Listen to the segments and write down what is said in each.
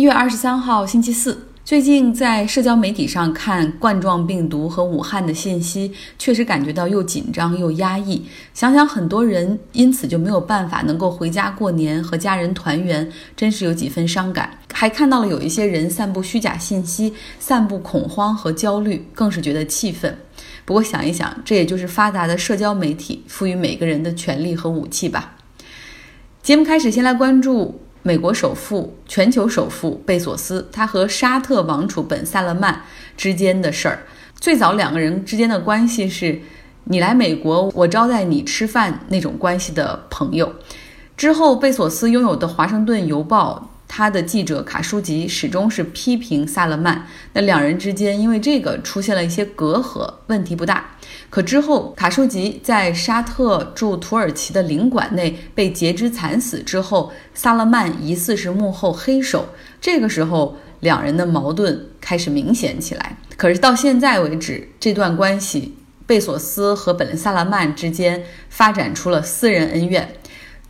一月二十三号，星期四。最近在社交媒体上看冠状病毒和武汉的信息，确实感觉到又紧张又压抑。想想很多人因此就没有办法能够回家过年和家人团圆，真是有几分伤感。还看到了有一些人散布虚假信息，散布恐慌和焦虑，更是觉得气愤。不过想一想，这也就是发达的社交媒体赋予每个人的权利和武器吧。节目开始，先来关注。美国首富、全球首富贝索斯，他和沙特王储本·萨勒曼之间的事儿。最早两个人之间的关系是，你来美国，我招待你吃饭那种关系的朋友。之后，贝索斯拥有的《华盛顿邮报》。他的记者卡舒吉始终是批评萨勒曼，那两人之间因为这个出现了一些隔阂，问题不大。可之后卡舒吉在沙特驻土耳其的领馆内被截肢惨死之后，萨勒曼疑似是幕后黑手，这个时候两人的矛盾开始明显起来。可是到现在为止，这段关系贝索斯和本萨勒曼之间发展出了私人恩怨。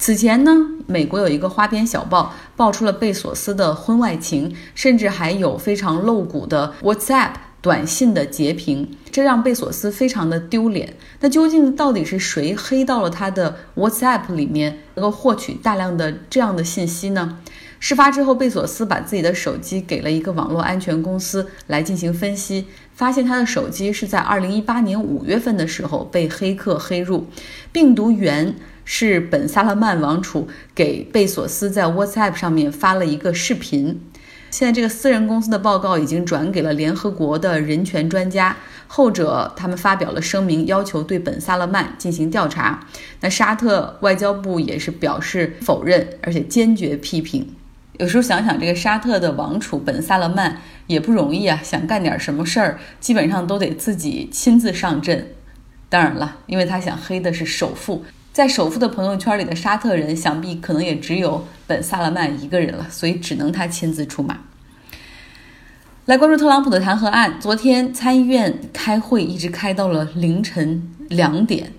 此前呢，美国有一个花边小报爆出了贝索斯的婚外情，甚至还有非常露骨的 WhatsApp 短信的截屏，这让贝索斯非常的丢脸。那究竟到底是谁黑到了他的 WhatsApp 里面，能够获取大量的这样的信息呢？事发之后，贝索斯把自己的手机给了一个网络安全公司来进行分析，发现他的手机是在2018年5月份的时候被黑客黑入，病毒源。是本·萨勒曼王储给贝索斯在 WhatsApp 上面发了一个视频。现在这个私人公司的报告已经转给了联合国的人权专家，后者他们发表了声明，要求对本·萨勒曼进行调查。那沙特外交部也是表示否认，而且坚决批评。有时候想想，这个沙特的王储本·萨勒曼也不容易啊，想干点什么事儿，基本上都得自己亲自上阵。当然了，因为他想黑的是首富。在首富的朋友圈里的沙特人，想必可能也只有本·萨勒曼一个人了，所以只能他亲自出马。来关注特朗普的弹劾案，昨天参议院开会一直开到了凌晨两点，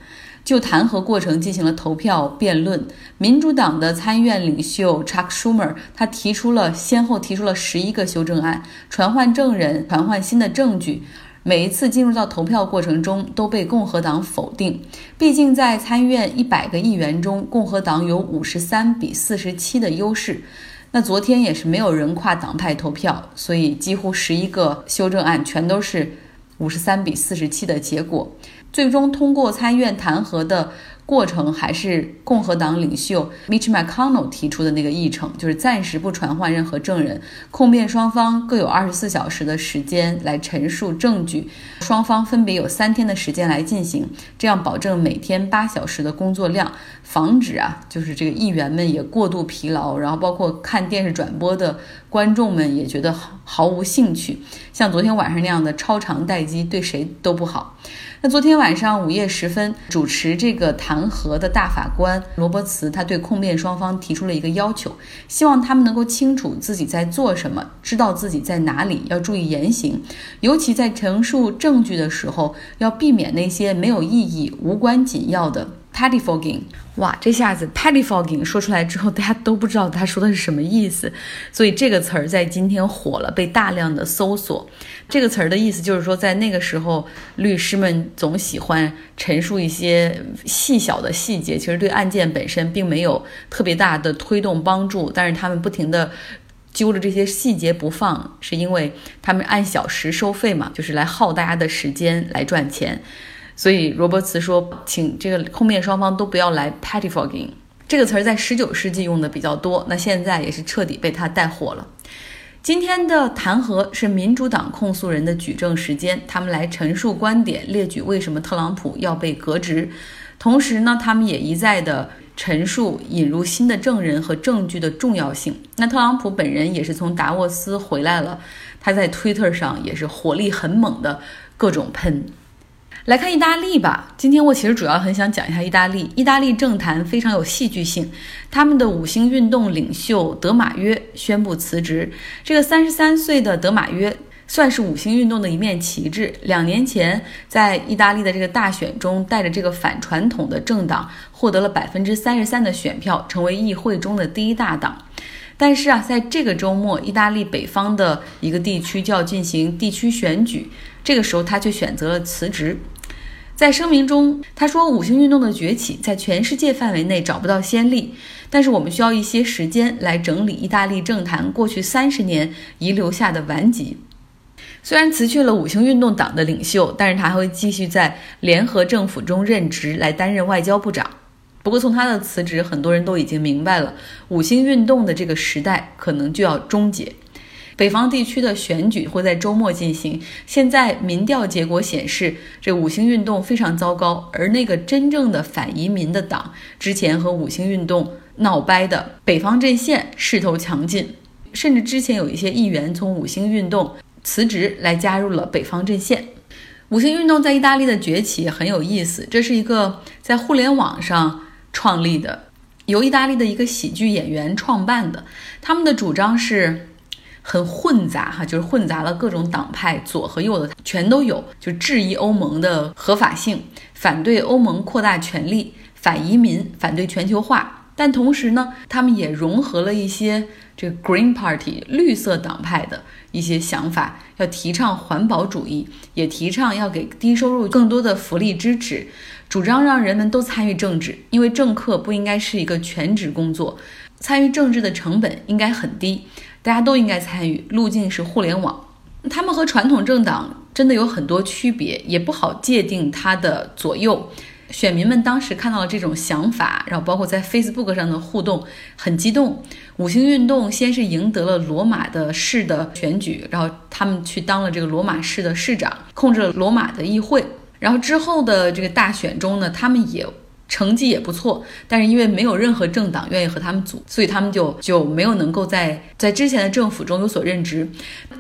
就弹劾过程进行了投票辩论。民主党的参议院领袖 Chuck Schumer 他提出了先后提出了十一个修正案，传唤证人，传唤新的证据。每一次进入到投票过程中都被共和党否定，毕竟在参议院一百个议员中，共和党有五十三比四十七的优势。那昨天也是没有人跨党派投票，所以几乎十一个修正案全都是五十三比四十七的结果，最终通过参议院弹劾的。过程还是共和党领袖 Mitch McConnell 提出的那个议程，就是暂时不传唤任何证人，控辩双方各有二十四小时的时间来陈述证据，双方分别有三天的时间来进行，这样保证每天八小时的工作量，防止啊，就是这个议员们也过度疲劳，然后包括看电视转播的观众们也觉得毫无兴趣，像昨天晚上那样的超长待机对谁都不好。那昨天晚上午夜时分，主持这个弹劾的大法官罗伯茨，他对控辩双方提出了一个要求，希望他们能够清楚自己在做什么，知道自己在哪里，要注意言行，尤其在陈述证据的时候，要避免那些没有意义、无关紧要的。Pettifogging，哇，这下子 Pettifogging 说出来之后，大家都不知道他说的是什么意思，所以这个词儿在今天火了，被大量的搜索。这个词儿的意思就是说，在那个时候，律师们总喜欢陈述一些细小的细节，其实对案件本身并没有特别大的推动帮助，但是他们不停的揪着这些细节不放，是因为他们按小时收费嘛，就是来耗大家的时间来赚钱。所以罗伯茨说，请这个控辩双方都不要来 pettifogging 这个词儿，在十九世纪用的比较多，那现在也是彻底被他带火了。今天的弹劾是民主党控诉人的举证时间，他们来陈述观点，列举为什么特朗普要被革职，同时呢，他们也一再的陈述引入新的证人和证据的重要性。那特朗普本人也是从达沃斯回来了，他在 Twitter 上也是火力很猛的各种喷。来看意大利吧。今天我其实主要很想讲一下意大利。意大利政坛非常有戏剧性，他们的五星运动领袖德马约宣布辞职。这个三十三岁的德马约算是五星运动的一面旗帜。两年前在意大利的这个大选中，带着这个反传统的政党获得了百分之三十三的选票，成为议会中的第一大党。但是啊，在这个周末，意大利北方的一个地区就要进行地区选举，这个时候他却选择了辞职。在声明中，他说：“五星运动的崛起在全世界范围内找不到先例，但是我们需要一些时间来整理意大利政坛过去三十年遗留下的顽疾。”虽然辞去了五星运动党的领袖，但是他还会继续在联合政府中任职，来担任外交部长。不过，从他的辞职，很多人都已经明白了，五星运动的这个时代可能就要终结。北方地区的选举会在周末进行。现在民调结果显示，这五星运动非常糟糕，而那个真正的反移民的党，之前和五星运动闹掰的北方阵线势头强劲，甚至之前有一些议员从五星运动辞职来加入了北方阵线。五星运动在意大利的崛起很有意思，这是一个在互联网上。创立的，由意大利的一个喜剧演员创办的。他们的主张是很混杂哈，就是混杂了各种党派，左和右的全都有。就质疑欧盟的合法性，反对欧盟扩大权力，反移民，反对全球化。但同时呢，他们也融合了一些这个 Green Party 绿色党派的一些想法，要提倡环保主义，也提倡要给低收入更多的福利支持。主张让人们都参与政治，因为政客不应该是一个全职工作，参与政治的成本应该很低，大家都应该参与。路径是互联网，他们和传统政党真的有很多区别，也不好界定它的左右。选民们当时看到了这种想法，然后包括在 Facebook 上的互动很激动。五星运动先是赢得了罗马的市的选举，然后他们去当了这个罗马市的市长，控制了罗马的议会。然后之后的这个大选中呢，他们也成绩也不错，但是因为没有任何政党愿意和他们组，所以他们就就没有能够在在之前的政府中有所任职。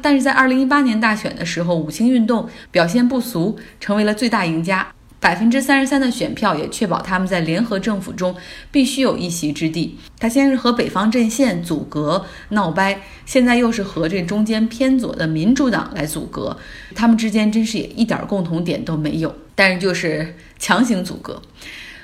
但是在二零一八年大选的时候，五星运动表现不俗，成为了最大赢家。百分之三十三的选票也确保他们在联合政府中必须有一席之地。他先是和北方阵线阻隔闹掰，现在又是和这中间偏左的民主党来阻隔，他们之间真是也一点共同点都没有，但是就是强行阻隔。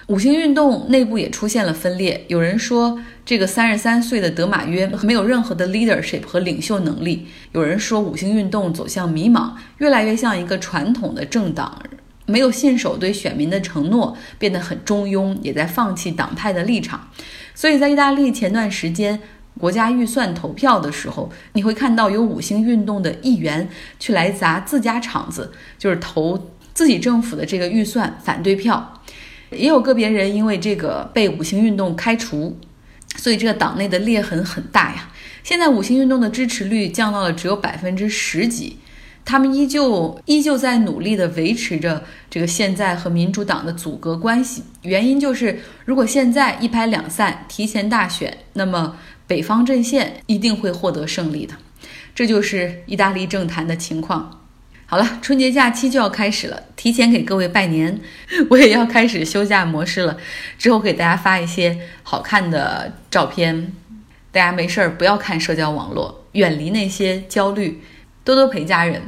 五星运动内部也出现了分裂，有人说这个三十三岁的德马约没有任何的 leadership 和领袖能力，有人说五星运动走向迷茫，越来越像一个传统的政党。没有信守对选民的承诺，变得很中庸，也在放弃党派的立场。所以在意大利前段时间国家预算投票的时候，你会看到有五星运动的议员去来砸自家场子，就是投自己政府的这个预算反对票。也有个别人因为这个被五星运动开除，所以这个党内的裂痕很大呀。现在五星运动的支持率降到了只有百分之十几。他们依旧依旧在努力地维持着这个现在和民主党的阻隔关系，原因就是，如果现在一拍两散，提前大选，那么北方阵线一定会获得胜利的。这就是意大利政坛的情况。好了，春节假期就要开始了，提前给各位拜年，我也要开始休假模式了。之后给大家发一些好看的照片，大家没事儿不要看社交网络，远离那些焦虑，多多陪家人。